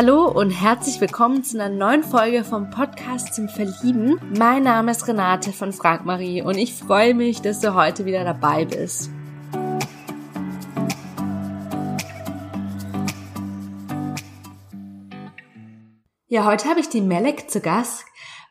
Hallo und herzlich willkommen zu einer neuen Folge vom Podcast zum Verlieben. Mein Name ist Renate von Frank Marie und ich freue mich, dass du heute wieder dabei bist. Ja, heute habe ich die Melek zu Gast.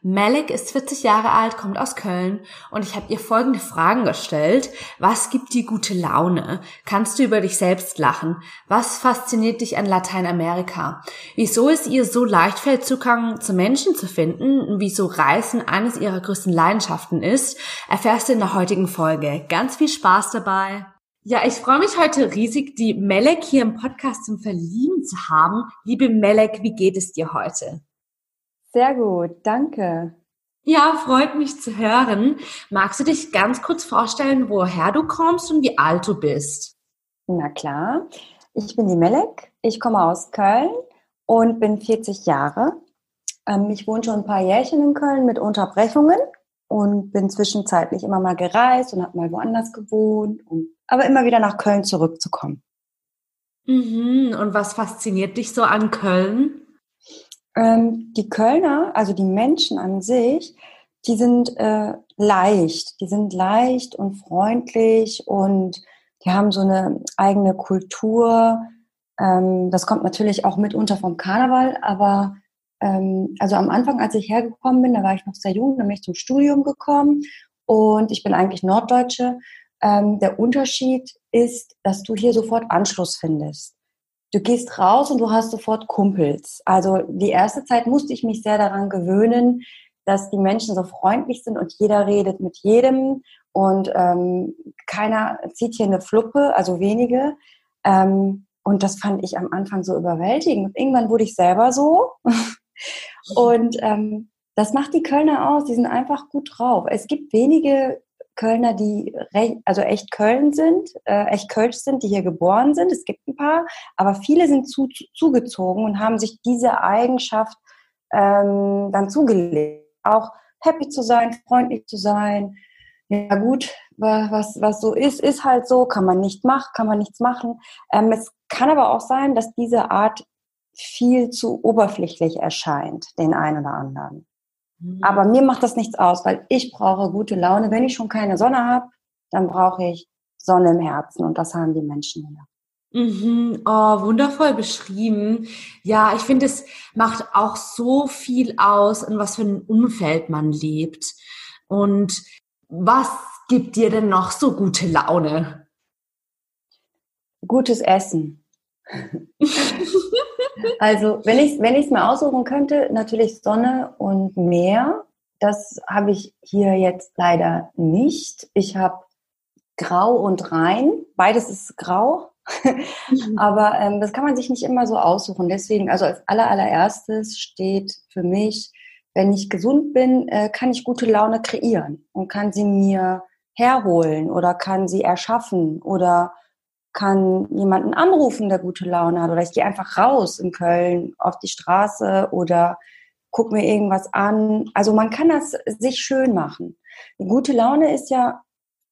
Malik ist 40 Jahre alt, kommt aus Köln und ich habe ihr folgende Fragen gestellt. Was gibt dir gute Laune? Kannst du über dich selbst lachen? Was fasziniert dich an Lateinamerika? Wieso es ihr so leicht fällt, Zugang zu Menschen zu finden? Wieso Reisen eines ihrer größten Leidenschaften ist? Erfährst du in der heutigen Folge. Ganz viel Spaß dabei. Ja, ich freue mich heute riesig, die Melek hier im Podcast zum Verlieben zu haben. Liebe Melek, wie geht es dir heute? Sehr gut, danke. Ja, freut mich zu hören. Magst du dich ganz kurz vorstellen, woher du kommst und wie alt du bist? Na klar, ich bin die Melek, ich komme aus Köln und bin 40 Jahre. Ähm, ich wohne schon ein paar Jährchen in Köln mit Unterbrechungen und bin zwischenzeitlich immer mal gereist und habe mal woanders gewohnt, um aber immer wieder nach Köln zurückzukommen. Mhm. Und was fasziniert dich so an Köln? Ähm, die Kölner, also die Menschen an sich, die sind äh, leicht, die sind leicht und freundlich und die haben so eine eigene Kultur. Ähm, das kommt natürlich auch mitunter vom Karneval, aber ähm, also am Anfang, als ich hergekommen bin, da war ich noch sehr jung, da bin ich zum Studium gekommen und ich bin eigentlich Norddeutsche. Ähm, der Unterschied ist, dass du hier sofort Anschluss findest du gehst raus und du hast sofort Kumpels. Also die erste Zeit musste ich mich sehr daran gewöhnen, dass die Menschen so freundlich sind und jeder redet mit jedem und ähm, keiner zieht hier eine Fluppe, also wenige. Ähm, und das fand ich am Anfang so überwältigend. Und irgendwann wurde ich selber so. und ähm, das macht die Kölner aus. Die sind einfach gut drauf. Es gibt wenige Kölner, die also echt Köln sind, äh, echt Kölsch sind, die hier geboren sind. Es gibt ein paar, aber viele sind zu, zugezogen und haben sich diese Eigenschaft ähm, dann zugelegt. Auch happy zu sein, freundlich zu sein. Ja gut, was, was so ist, ist halt so, kann man nicht machen, kann man nichts machen. Ähm, es kann aber auch sein, dass diese Art viel zu oberflächlich erscheint, den einen oder anderen. Mhm. Aber mir macht das nichts aus, weil ich brauche gute Laune. Wenn ich schon keine Sonne habe, dann brauche ich Sonne im Herzen und das haben die Menschen hier. Mhm. Oh, wundervoll beschrieben. Ja, ich finde, es macht auch so viel aus, in was für ein Umfeld man lebt. Und was gibt dir denn noch so gute Laune? Gutes Essen. Also, wenn ich es wenn ich's mir aussuchen könnte, natürlich Sonne und Meer. Das habe ich hier jetzt leider nicht. Ich habe Grau und Rein. Beides ist grau. Mhm. Aber ähm, das kann man sich nicht immer so aussuchen. Deswegen, also als aller, allererstes steht für mich, wenn ich gesund bin, äh, kann ich gute Laune kreieren und kann sie mir herholen oder kann sie erschaffen oder kann jemanden anrufen, der gute Laune hat. Oder ich gehe einfach raus in Köln auf die Straße oder guck mir irgendwas an. Also man kann das sich schön machen. Gute Laune ist ja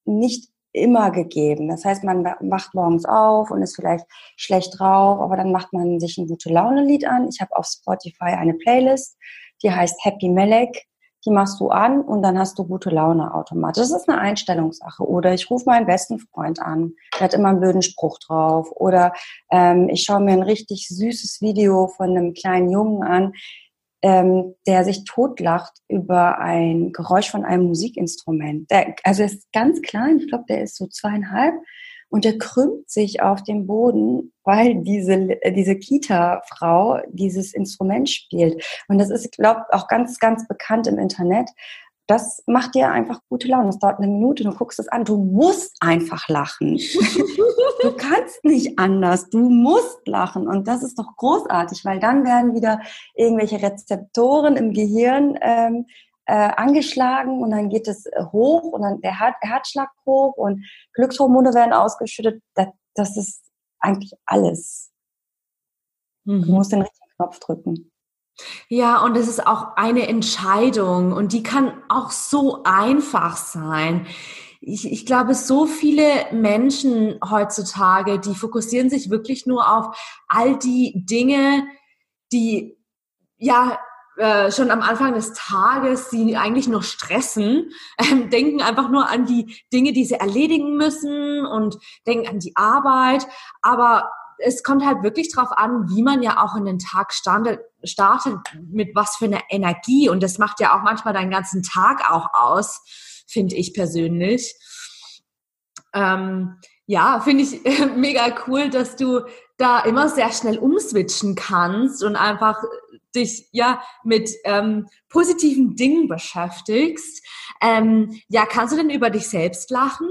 nicht immer gegeben. Das heißt, man wacht morgens auf und ist vielleicht schlecht drauf, aber dann macht man sich ein gute Laune-Lied an. Ich habe auf Spotify eine Playlist, die heißt Happy Melek die machst du an und dann hast du gute Laune automatisch. Das ist eine Einstellungssache. Oder ich rufe meinen besten Freund an, der hat immer einen blöden Spruch drauf. Oder ähm, ich schaue mir ein richtig süßes Video von einem kleinen Jungen an, ähm, der sich totlacht über ein Geräusch von einem Musikinstrument. Der, also er ist ganz klein, ich glaube, der ist so zweieinhalb und der krümmt sich auf dem Boden, weil diese, äh, diese Kita-Frau dieses Instrument spielt. Und das ist, glaube ich, auch ganz, ganz bekannt im Internet. Das macht dir einfach gute Laune. Das dauert eine Minute, du guckst es an. Du musst einfach lachen. du kannst nicht anders. Du musst lachen. Und das ist doch großartig, weil dann werden wieder irgendwelche Rezeptoren im Gehirn ähm, äh, angeschlagen und dann geht es äh, hoch und dann der Her Herzschlag hoch und Glückshormone werden ausgeschüttet. Das, das ist eigentlich alles. Mhm. Du musst den richtigen Knopf drücken. Ja, und es ist auch eine Entscheidung und die kann auch so einfach sein. Ich, ich glaube, so viele Menschen heutzutage, die fokussieren sich wirklich nur auf all die Dinge, die ja äh, schon am Anfang des Tages sie eigentlich noch stressen, ähm, denken einfach nur an die Dinge, die sie erledigen müssen und denken an die Arbeit. Aber es kommt halt wirklich drauf an, wie man ja auch in den Tag startet, startet, mit was für einer Energie. Und das macht ja auch manchmal deinen ganzen Tag auch aus, finde ich persönlich. Ähm, ja, finde ich mega cool, dass du da immer sehr schnell umswitchen kannst und einfach dich ja mit ähm, positiven Dingen beschäftigst. Ähm, ja, kannst du denn über dich selbst lachen?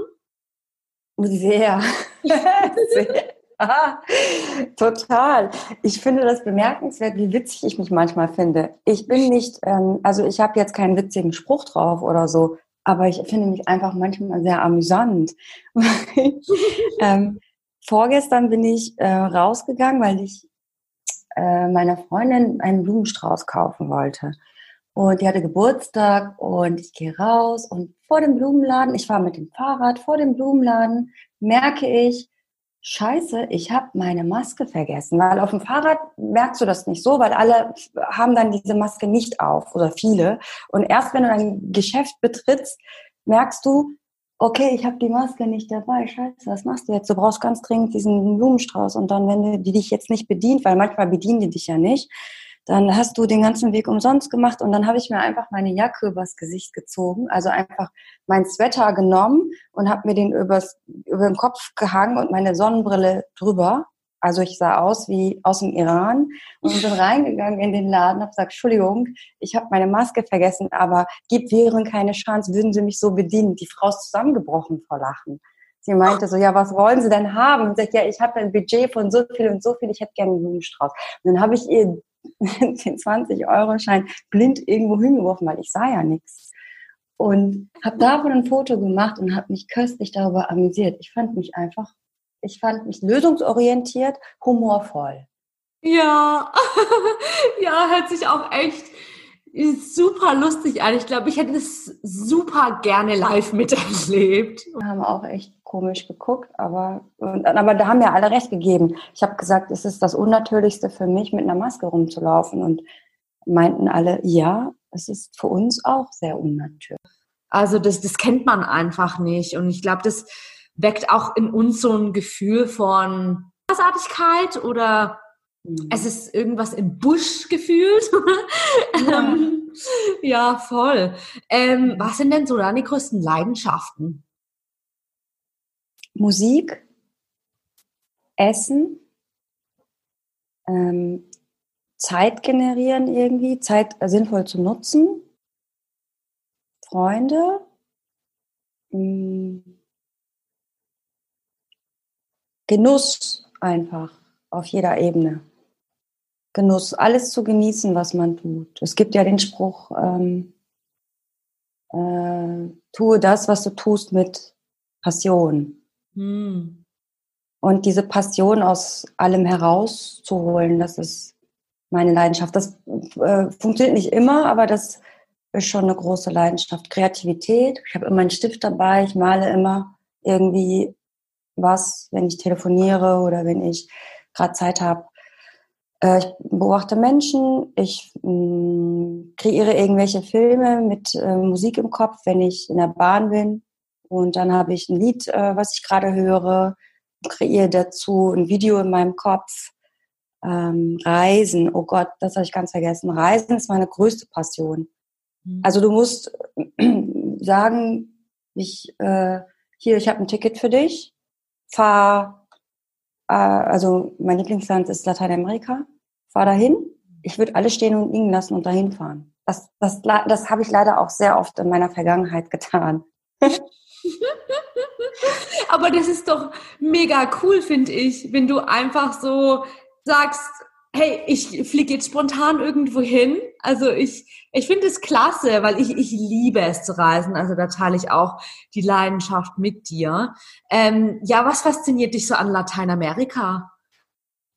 Sehr. Sehr. Ah, total. Ich finde das bemerkenswert, wie witzig ich mich manchmal finde. Ich bin nicht, ähm, also ich habe jetzt keinen witzigen Spruch drauf oder so, aber ich finde mich einfach manchmal sehr amüsant. ähm, vorgestern bin ich äh, rausgegangen, weil ich äh, meiner Freundin einen Blumenstrauß kaufen wollte. Und die hatte Geburtstag und ich gehe raus und vor dem Blumenladen, ich fahre mit dem Fahrrad vor dem Blumenladen, merke ich, Scheiße, ich habe meine Maske vergessen, weil auf dem Fahrrad merkst du das nicht so, weil alle haben dann diese Maske nicht auf oder viele. Und erst wenn du ein Geschäft betrittst, merkst du, okay, ich habe die Maske nicht dabei. Scheiße, was machst du jetzt? Du brauchst ganz dringend diesen Blumenstrauß. Und dann, wenn die dich jetzt nicht bedient, weil manchmal bedienen die dich ja nicht, dann hast du den ganzen Weg umsonst gemacht und dann habe ich mir einfach meine Jacke übers Gesicht gezogen, also einfach mein Sweater genommen und habe mir den übers, über den Kopf gehangen und meine Sonnenbrille drüber. Also ich sah aus wie aus dem Iran und bin reingegangen in den Laden, habe gesagt, Entschuldigung, ich habe meine Maske vergessen, aber gibt Viren keine Chance, würden Sie mich so bedienen? Die Frau ist zusammengebrochen vor Lachen. Sie meinte so, ja, was wollen Sie denn haben? Und ich ja, ich habe ein Budget von so viel und so viel, ich hätte gerne einen Blumenstrauß. Und dann habe ich ihr den 20-Euro-Schein blind irgendwo hingeworfen, weil ich sah ja nichts. Und habe davon ein Foto gemacht und habe mich köstlich darüber amüsiert. Ich fand mich einfach, ich fand mich lösungsorientiert, humorvoll. Ja, ja, hört sich auch echt super lustig an. Ich glaube, ich hätte es super gerne live miterlebt. Wir haben auch echt komisch geguckt, aber, und, aber da haben ja alle recht gegeben. Ich habe gesagt, es ist das Unnatürlichste für mich, mit einer Maske rumzulaufen. Und meinten alle, ja, es ist für uns auch sehr unnatürlich. Also das, das kennt man einfach nicht. Und ich glaube, das weckt auch in uns so ein Gefühl von Großartigkeit oder Mhm. Es ist irgendwas im Busch gefühlt. Ja, ähm, ja voll. Ähm, was sind denn so deine größten Leidenschaften? Musik, Essen, ähm, Zeit generieren irgendwie, Zeit sinnvoll zu nutzen, Freunde, mh, mm, Genuss einfach auf jeder Ebene. Genuss, alles zu genießen, was man tut. Es gibt ja den Spruch, ähm, äh, tue das, was du tust mit Passion. Hm. Und diese Passion aus allem herauszuholen, das ist meine Leidenschaft. Das äh, funktioniert nicht immer, aber das ist schon eine große Leidenschaft. Kreativität. Ich habe immer einen Stift dabei. Ich male immer irgendwie was, wenn ich telefoniere oder wenn ich gerade Zeit habe. Äh, ich beobachte Menschen, ich mh, mm, kreiere irgendwelche Filme mit äh, Musik im Kopf, wenn ich in der Bahn bin. Und dann habe ich ein Lied, äh, was ich gerade höre, kreiere dazu ein Video in meinem Kopf. Ähm, Reisen, oh Gott, das habe ich ganz vergessen. Reisen ist meine größte Passion. Mhm. Also du musst sagen, ich äh, hier, ich habe ein Ticket für dich, fahr äh, also mein Lieblingsland ist Lateinamerika, fahr dahin. Ich würde alles stehen und liegen lassen und dahin fahren. Das, das, das habe ich leider auch sehr oft in meiner Vergangenheit getan. Aber das ist doch mega cool, finde ich, wenn du einfach so sagst, hey, ich fliege jetzt spontan irgendwo hin. Also ich, ich finde es klasse, weil ich, ich liebe es zu reisen. Also da teile ich auch die Leidenschaft mit dir. Ähm, ja, was fasziniert dich so an Lateinamerika?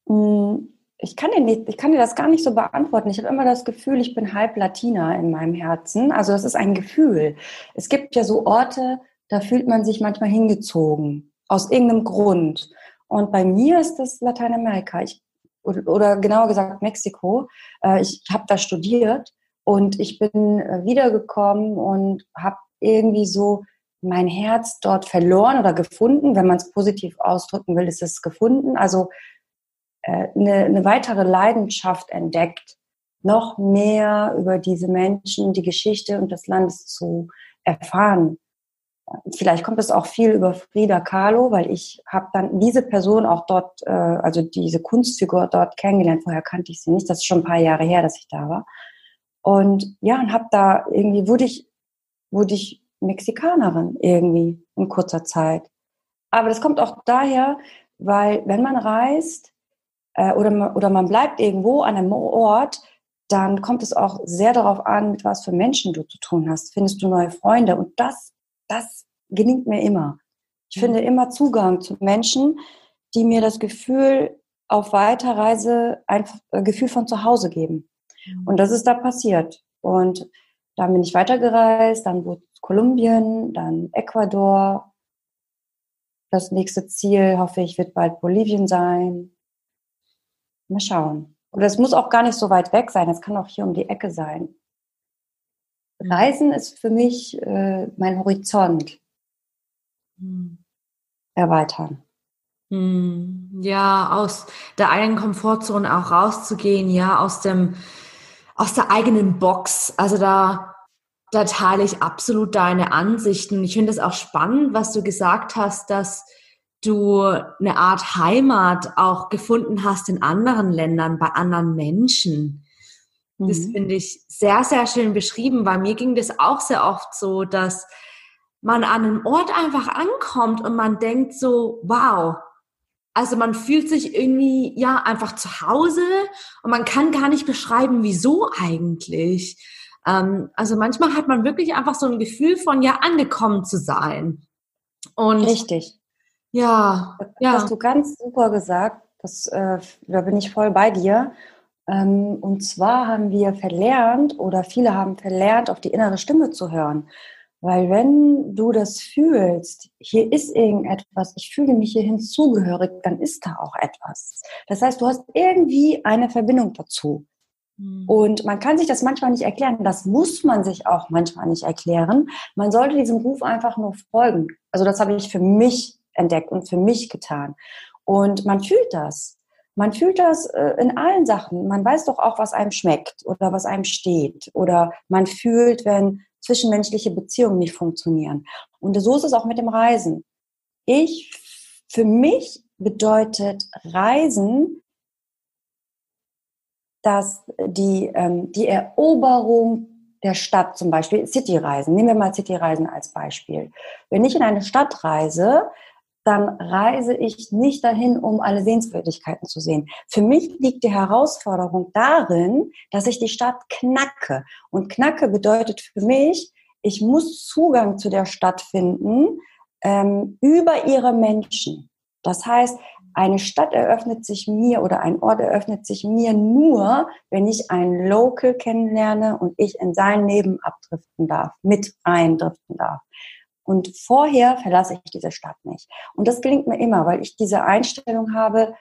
Hm, ich kann, dir nicht, ich kann dir das gar nicht so beantworten. Ich habe immer das Gefühl, ich bin halb Latina in meinem Herzen. Also das ist ein Gefühl. Es gibt ja so Orte, da fühlt man sich manchmal hingezogen. Aus irgendeinem Grund. Und bei mir ist das Lateinamerika. Ich oder, oder genauer gesagt Mexiko. Äh, ich habe da studiert und ich bin äh, wiedergekommen und habe irgendwie so mein Herz dort verloren oder gefunden. Wenn man es positiv ausdrücken will, ist es gefunden. Also äh, eine, eine weitere Leidenschaft entdeckt, noch mehr über diese Menschen, die Geschichte und das Land zu erfahren. Vielleicht kommt es auch viel über Frida Kahlo, weil ich habe dann diese Person auch dort, äh, also diese Kunstfigur dort kennengelernt. Vorher kannte ich sie nicht. Das ist schon ein paar Jahre her, dass ich da war. Und ja, und habe da irgendwie wurde ich wurde ich Mexikanerin irgendwie in kurzer Zeit. Aber das kommt auch daher, weil wenn man reist äh, oder, oder man bleibt irgendwo an einem Ort, dann kommt es auch sehr darauf an, mit was für Menschen du zu tun hast. Findest du neue Freunde? Und das, das gelingt mir immer. Ich mhm. finde immer Zugang zu Menschen, die mir das Gefühl auf Weiterreise ein äh, Gefühl von zu Hause geben. Mhm. Und das ist da passiert. Und dann bin ich weitergereist, dann wurde Kolumbien, dann Ecuador. Das nächste Ziel, hoffe ich, wird bald Bolivien sein. Mal schauen. Oder es muss auch gar nicht so weit weg sein, es kann auch hier um die Ecke sein. Reisen ist für mich äh, mein Horizont hm. erweitern. Hm. Ja, aus der eigenen Komfortzone auch rauszugehen, ja, aus dem, aus der eigenen Box. Also da, da teile ich absolut deine Ansichten. Ich finde es auch spannend, was du gesagt hast, dass du eine Art Heimat auch gefunden hast in anderen Ländern, bei anderen Menschen. Mhm. Das finde ich sehr, sehr schön beschrieben, weil mir ging das auch sehr oft so, dass man an einem Ort einfach ankommt und man denkt so, wow, also man fühlt sich irgendwie ja einfach zu Hause und man kann gar nicht beschreiben, wieso eigentlich. Ähm, also manchmal hat man wirklich einfach so ein Gefühl von ja angekommen zu sein. Und Richtig. Ja, das ja. hast du ganz super gesagt. Das, äh, da bin ich voll bei dir. Ähm, und zwar haben wir verlernt oder viele haben verlernt, auf die innere Stimme zu hören. Weil wenn du das fühlst, hier ist irgendetwas, ich fühle mich hier hinzugehörig, dann ist da auch etwas. Das heißt, du hast irgendwie eine Verbindung dazu. Hm. Und man kann sich das manchmal nicht erklären. Das muss man sich auch manchmal nicht erklären. Man sollte diesem Ruf einfach nur folgen. Also das habe ich für mich entdeckt und für mich getan. Und man fühlt das. Man fühlt das äh, in allen Sachen. Man weiß doch auch, was einem schmeckt oder was einem steht. Oder man fühlt, wenn zwischenmenschliche Beziehungen nicht funktionieren. Und so ist es auch mit dem Reisen. Ich, für mich bedeutet Reisen, dass die, ähm, die Eroberung der Stadt zum Beispiel, Cityreisen, nehmen wir mal Cityreisen als Beispiel. Wenn ich in eine Stadt reise, dann reise ich nicht dahin, um alle Sehenswürdigkeiten zu sehen. Für mich liegt die Herausforderung darin, dass ich die Stadt knacke. Und knacke bedeutet für mich, ich muss Zugang zu der Stadt finden ähm, über ihre Menschen. Das heißt, eine Stadt eröffnet sich mir oder ein Ort eröffnet sich mir nur, wenn ich einen Local kennenlerne und ich in sein Leben abdriften darf, mit eindriften darf. Und vorher verlasse ich diese Stadt nicht. Und das gelingt mir immer, weil ich diese Einstellung habe,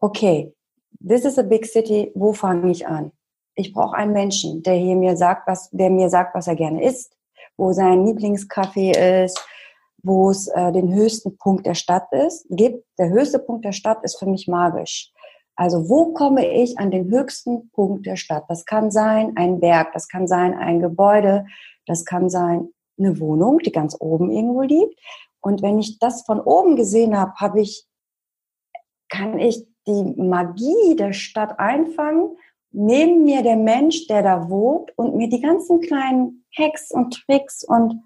okay, this is a big city, wo fange ich an? Ich brauche einen Menschen, der hier mir sagt, was, der mir sagt, was er gerne isst, wo sein Lieblingscafé ist, wo es äh, den höchsten Punkt der Stadt ist, gibt. Der höchste Punkt der Stadt ist für mich magisch. Also wo komme ich an den höchsten Punkt der Stadt? Das kann sein ein Berg, das kann sein ein Gebäude, das kann sein eine Wohnung, die ganz oben irgendwo liegt. Und wenn ich das von oben gesehen habe, habe ich, kann ich die Magie der Stadt einfangen, neben mir der Mensch, der da wohnt und mir die ganzen kleinen Hacks und Tricks und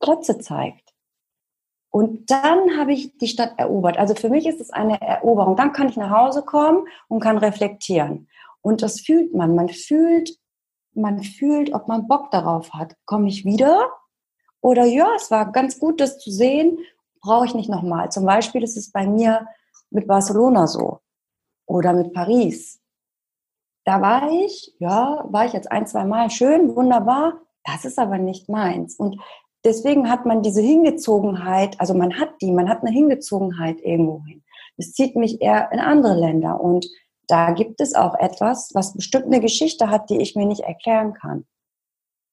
Plätze zeigt. Und dann habe ich die Stadt erobert. Also für mich ist es eine Eroberung. Dann kann ich nach Hause kommen und kann reflektieren. Und das fühlt man. Man fühlt, man fühlt, ob man Bock darauf hat. Komme ich wieder oder ja, es war ganz gut, das zu sehen, brauche ich nicht nochmal. Zum Beispiel ist es bei mir mit Barcelona so oder mit Paris. Da war ich, ja, war ich jetzt ein, zwei Mal schön, wunderbar. Das ist aber nicht meins. Und deswegen hat man diese Hingezogenheit, also man hat die, man hat eine Hingezogenheit irgendwo hin. Es zieht mich eher in andere Länder und da gibt es auch etwas, was bestimmt eine Geschichte hat, die ich mir nicht erklären kann.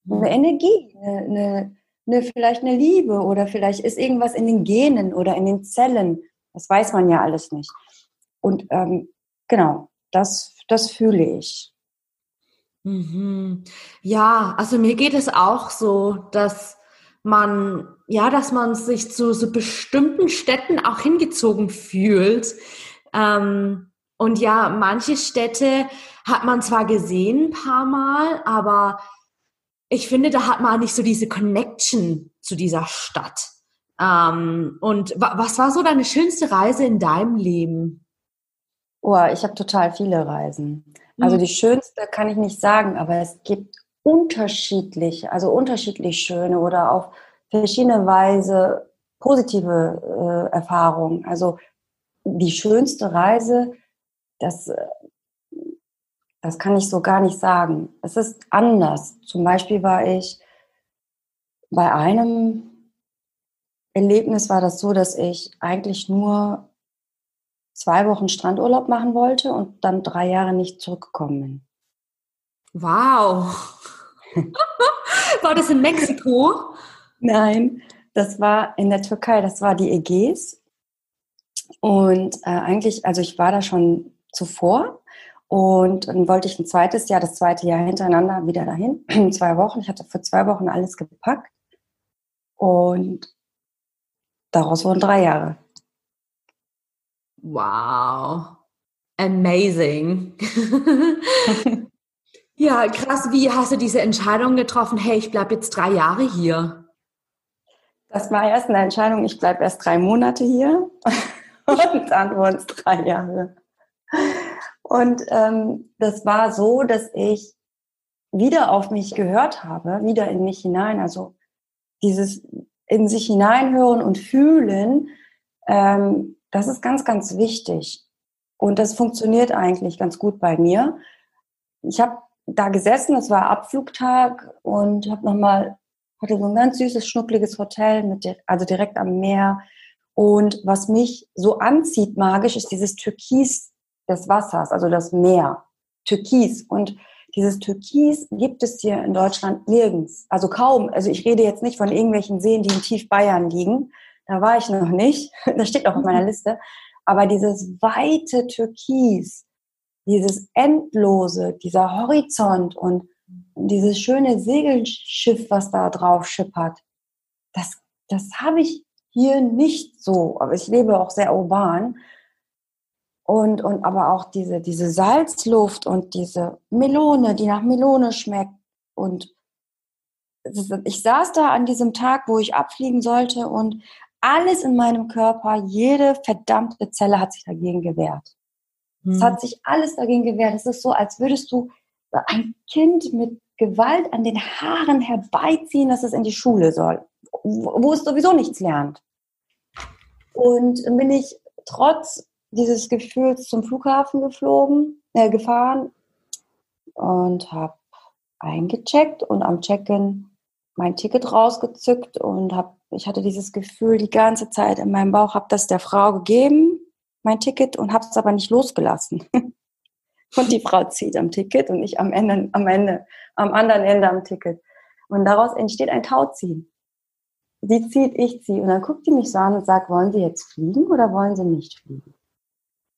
Eine Energie, eine, eine, eine, vielleicht eine Liebe oder vielleicht ist irgendwas in den Genen oder in den Zellen. Das weiß man ja alles nicht. Und ähm, genau, das, das fühle ich. Mhm. Ja, also mir geht es auch so, dass man, ja, dass man sich zu so bestimmten Städten auch hingezogen fühlt. Ähm, und ja, manche Städte hat man zwar gesehen ein paar Mal, aber ich finde, da hat man nicht so diese Connection zu dieser Stadt. Ähm, und was war so deine schönste Reise in deinem Leben? Oh, ich habe total viele Reisen. Also mhm. die schönste kann ich nicht sagen, aber es gibt unterschiedlich, also unterschiedlich schöne oder auf verschiedene Weise positive äh, Erfahrungen. Also die schönste Reise, das, äh, das kann ich so gar nicht sagen. Es ist anders. Zum Beispiel war ich bei einem Erlebnis war das so, dass ich eigentlich nur zwei Wochen Strandurlaub machen wollte und dann drei Jahre nicht zurückgekommen bin. Wow. war das in Mexiko? Nein, das war in der Türkei, das war die Ägäis. Und äh, eigentlich, also ich war da schon zuvor und dann wollte ich ein zweites Jahr, das zweite Jahr hintereinander wieder dahin, zwei Wochen. Ich hatte für zwei Wochen alles gepackt und daraus wurden drei Jahre. Wow. Amazing. ja, krass. Wie hast du diese Entscheidung getroffen? Hey, ich bleibe jetzt drei Jahre hier. Das war erst eine Entscheidung, ich bleibe erst drei Monate hier und dann wurden es drei Jahre. Und ähm, das war so, dass ich wieder auf mich gehört habe, wieder in mich hinein. Also dieses in sich hineinhören und fühlen, ähm, das ist ganz, ganz wichtig. Und das funktioniert eigentlich ganz gut bei mir. Ich habe da gesessen, es war Abflugtag und habe nochmal, hatte so ein ganz süßes, schnuckliges Hotel, mit, also direkt am Meer. Und was mich so anzieht magisch, ist dieses Türkis des Wassers, also das Meer. Türkis. Und dieses Türkis gibt es hier in Deutschland nirgends. Also kaum. Also ich rede jetzt nicht von irgendwelchen Seen, die in Tiefbayern liegen, da war ich noch nicht. Das steht auch auf meiner Liste. Aber dieses weite Türkis, dieses endlose, dieser Horizont und dieses schöne Segelschiff, was da drauf schippert, das, das habe ich hier nicht so. Aber ich lebe auch sehr urban. Und, und aber auch diese, diese Salzluft und diese Melone, die nach Melone schmeckt. Und ich saß da an diesem Tag, wo ich abfliegen sollte und alles in meinem Körper, jede verdammte Zelle hat sich dagegen gewehrt. Hm. Es hat sich alles dagegen gewehrt. Es ist so, als würdest du ein Kind mit Gewalt an den Haaren herbeiziehen, dass es in die Schule soll, wo es sowieso nichts lernt. Und bin ich trotz dieses Gefühls zum Flughafen geflogen, äh, gefahren und habe eingecheckt und am Check-in mein Ticket rausgezückt und habe ich hatte dieses Gefühl die ganze Zeit in meinem Bauch, habe das der Frau gegeben, mein Ticket, und habe es aber nicht losgelassen. und die Frau zieht am Ticket und ich am Ende, am Ende, am anderen Ende am Ticket. Und daraus entsteht ein Tauziehen. Sie zieht, ich ziehe. Und dann guckt die mich so an und sagt, wollen Sie jetzt fliegen oder wollen Sie nicht fliegen?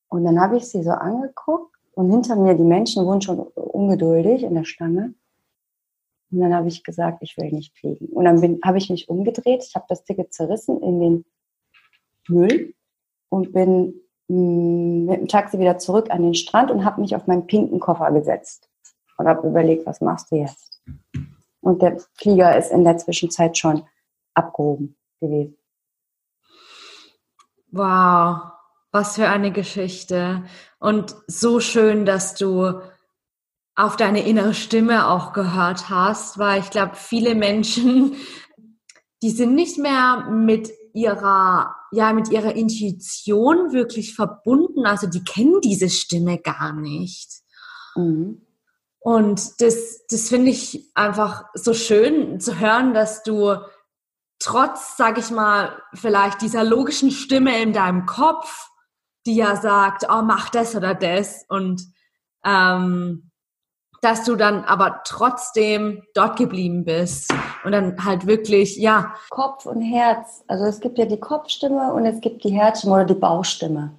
Und dann habe ich sie so angeguckt und hinter mir, die Menschen wurden schon ungeduldig in der Schlange. Und dann habe ich gesagt, ich will nicht fliegen. Und dann habe ich mich umgedreht, ich habe das Ticket zerrissen in den Müll und bin mh, mm, mit dem Taxi wieder zurück an den Strand und habe mich auf meinen pinken Koffer gesetzt und habe überlegt, was machst du jetzt? Und der Flieger ist in der Zwischenzeit schon abgehoben gewesen. Wow, was für eine Geschichte. Und so schön, dass du auf deine innere Stimme auch gehört hast, weil ich glaube, viele Menschen, die sind nicht mehr mit ihrer, ja, mit ihrer Intuition wirklich verbunden. Also die kennen diese Stimme gar nicht. Mhm. Und das, das finde ich einfach so schön zu hören, dass du trotz, sag ich mal, vielleicht dieser logischen Stimme in deinem Kopf die ja sagt, oh, mach das oder das und ähm, dass du dann aber trotzdem dort geblieben bist und dann halt wirklich, ja. Kopf und Herz. Also es gibt ja die Kopfstimme und es gibt die Herzstimme oder die Bauchstimme.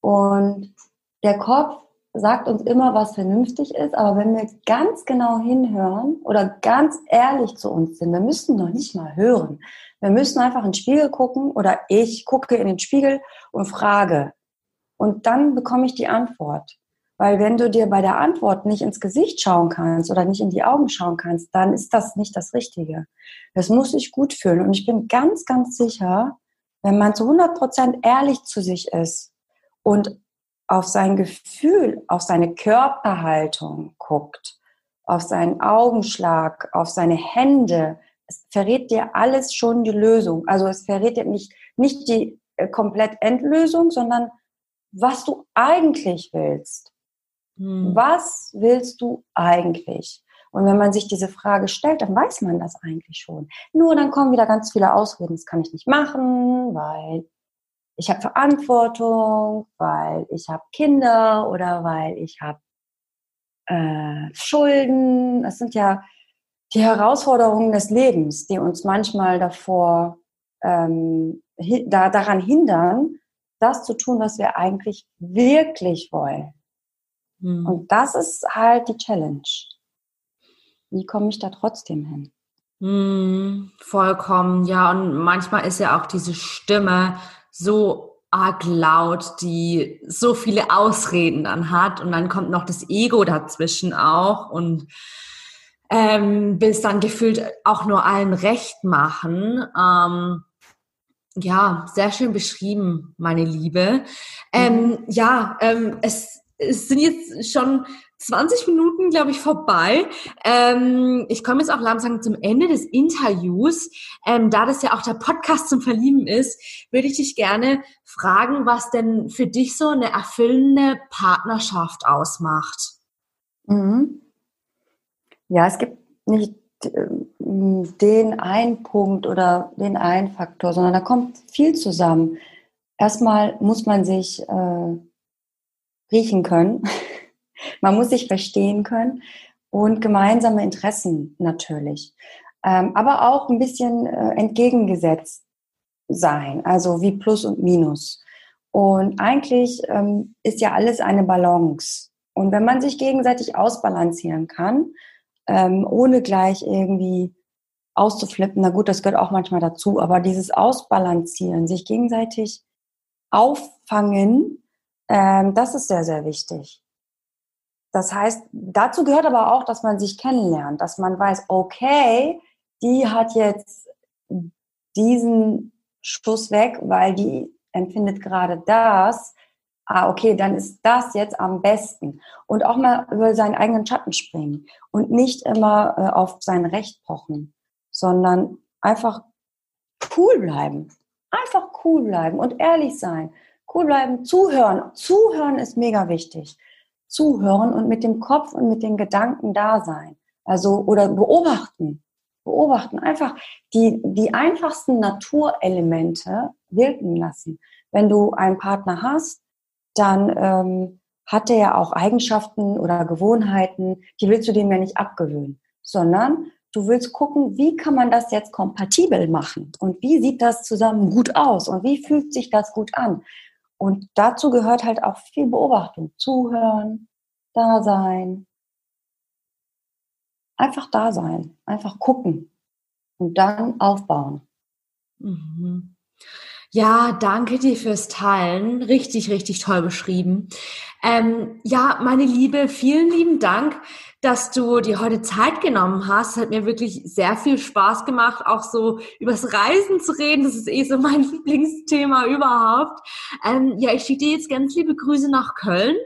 Und der Kopf sagt uns immer, was vernünftig ist, aber wenn wir ganz genau hinhören oder ganz ehrlich zu uns sind, wir müssen noch nicht mal hören. Wir müssen einfach in den Spiegel gucken oder ich gucke in den Spiegel und frage. Und dann bekomme ich die Antwort. Weil wenn du dir bei der Antwort nicht ins Gesicht schauen kannst oder nicht in die Augen schauen kannst, dann ist das nicht das Richtige. Das muss sich gut fühlen. Und ich bin ganz, ganz sicher, wenn man zu 100 Prozent ehrlich zu sich ist und auf sein Gefühl, auf seine Körperhaltung guckt, auf seinen Augenschlag, auf seine Hände, es verrät dir alles schon die Lösung. Also es verrät dir nicht, nicht die äh, komplett Endlösung, sondern was du eigentlich willst. Hm. Was willst du eigentlich? Und wenn man sich diese Frage stellt, dann weiß man das eigentlich schon. Nur dann kommen wieder ganz viele Ausreden, das kann ich nicht machen, weil ich habe Verantwortung, weil ich habe Kinder oder weil ich habe äh, Schulden. Das sind ja die Herausforderungen des Lebens, die uns manchmal davor ähm, da, daran hindern, das zu tun, was wir eigentlich wirklich wollen. Mhm. Und das ist halt die Challenge. Wie komme ich da trotzdem hin? Mhm, vollkommen, ja. Und manchmal ist ja auch diese Stimme so arg laut, die so viele Ausreden dann hat. Und dann kommt noch das Ego dazwischen auch und ähm, will es dann gefühlt auch nur allen recht machen. Ähm, ja, sehr schön beschrieben, meine Liebe. Ähm, mhm. Ja, ähm, es, es sind jetzt schon 20 Minuten, glaube ich, vorbei. Ähm, ich komme jetzt auch langsam zum Ende des Interviews. Ähm, da das ja auch der Podcast zum Verlieben ist, würde ich dich gerne fragen, was denn für dich so eine erfüllende Partnerschaft ausmacht. Mhm. Ja, es gibt nicht den einen Punkt oder den einen Faktor, sondern da kommt viel zusammen. Erstmal muss man sich äh, riechen können. Man muss sich verstehen können und gemeinsame Interessen natürlich. Ähm, aber auch ein bisschen äh, entgegengesetzt sein, also wie Plus und Minus. Und eigentlich ähm, ist ja alles eine Balance. Und wenn man sich gegenseitig ausbalancieren kann, ähm, ohne gleich irgendwie auszuflippen, na gut, das gehört auch manchmal dazu, aber dieses Ausbalancieren, sich gegenseitig auffangen, ähm, das ist sehr, sehr wichtig. Das heißt, dazu gehört aber auch, dass man sich kennenlernt, dass man weiß, okay, die hat jetzt diesen Schuss weg, weil die empfindet gerade das. Ah, okay, dann ist das jetzt am besten. Und auch mal über seinen eigenen Schatten springen und nicht immer äh, auf sein Recht pochen, sondern einfach cool bleiben. Einfach cool bleiben und ehrlich sein. Cool bleiben, zuhören. Zuhören ist mega wichtig zuhören und mit dem Kopf und mit den Gedanken da sein. Also, oder beobachten. Beobachten. Einfach die, die einfachsten Naturelemente wirken lassen. Wenn du einen Partner hast, dann ähm, hat er ja auch Eigenschaften oder Gewohnheiten, die willst du dem ja nicht abgewöhnen, sondern du willst gucken, wie kann man das jetzt kompatibel machen und wie sieht das zusammen gut aus und wie fühlt sich das gut an. Und dazu gehört halt auch viel Beobachtung, zuhören, da sein. Einfach da sein, einfach gucken und dann aufbauen. Mhm. Ja, danke dir fürs Teilen. Richtig, richtig toll beschrieben. Ähm, ja, meine Liebe, vielen lieben Dank, dass du dir heute Zeit genommen hast. Hat mir wirklich sehr viel Spaß gemacht, auch so übers Reisen zu reden. Das ist eh so mein Lieblingsthema überhaupt. Ähm, ja, ich schicke dir jetzt ganz liebe Grüße nach Köln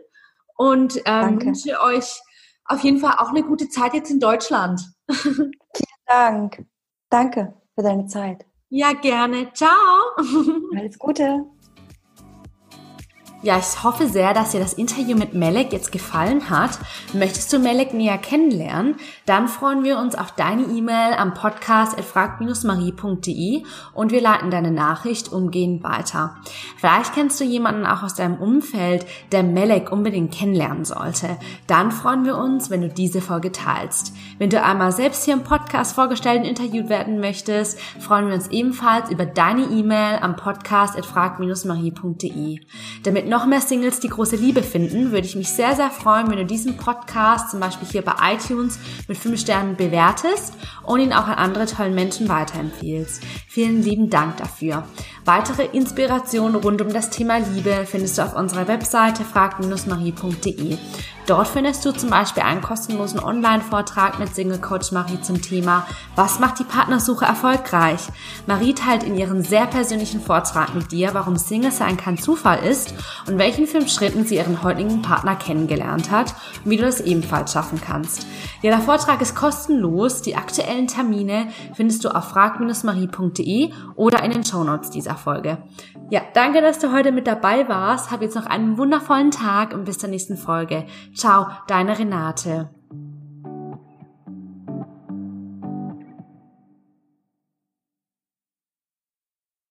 und ähm, wünsche euch auf jeden Fall auch eine gute Zeit jetzt in Deutschland. Vielen Dank. Danke für deine Zeit. Ja, gerne. Ciao. Alles Gute. Ja, ich hoffe sehr, dass dir das Interview mit Melek jetzt gefallen hat. Möchtest du Melek näher kennenlernen? Dann freuen wir uns auf deine E-Mail am Podcast frag-marie.de und wir leiten deine Nachricht umgehend weiter. Vielleicht kennst du jemanden auch aus deinem Umfeld, der Melek unbedingt kennenlernen sollte. Dann freuen wir uns, wenn du diese Folge teilst. Wenn du einmal selbst hier im Podcast vorgestellt und interviewt werden möchtest, freuen wir uns ebenfalls über deine E-Mail am Podcast frag-marie.de. Damit noch mehr Singles die große Liebe finden, würde ich mich sehr, sehr freuen, wenn du diesen Podcast zum Beispiel hier bei iTunes mit 5 Sternen bewertest und ihn auch an andere tollen Menschen weiterempfiehlst. Vielen lieben Dank dafür. Weitere Inspirationen rund um das Thema Liebe findest du auf unserer Webseite frag-marie.de. Dort findest du zum Beispiel einen kostenlosen Online-Vortrag mit Single Coach Marie zum Thema Was macht die Partnersuche erfolgreich? Marie teilt in ihren sehr persönlichen Vortrag mit dir, warum Single sein kein Zufall ist und welchen fünf Schritten sie ihren heutigen Partner kennengelernt hat und wie du das ebenfalls schaffen kannst. Ja, der Vortrag ist kostenlos. Die aktuellen Termine findest du auf frag-marie.de oder in den Shownotes dieser Folge. Ja, danke, dass du heute mit dabei warst. Hab jetzt noch einen wundervollen Tag und bis zur nächsten Folge. Ciao, deine Renate.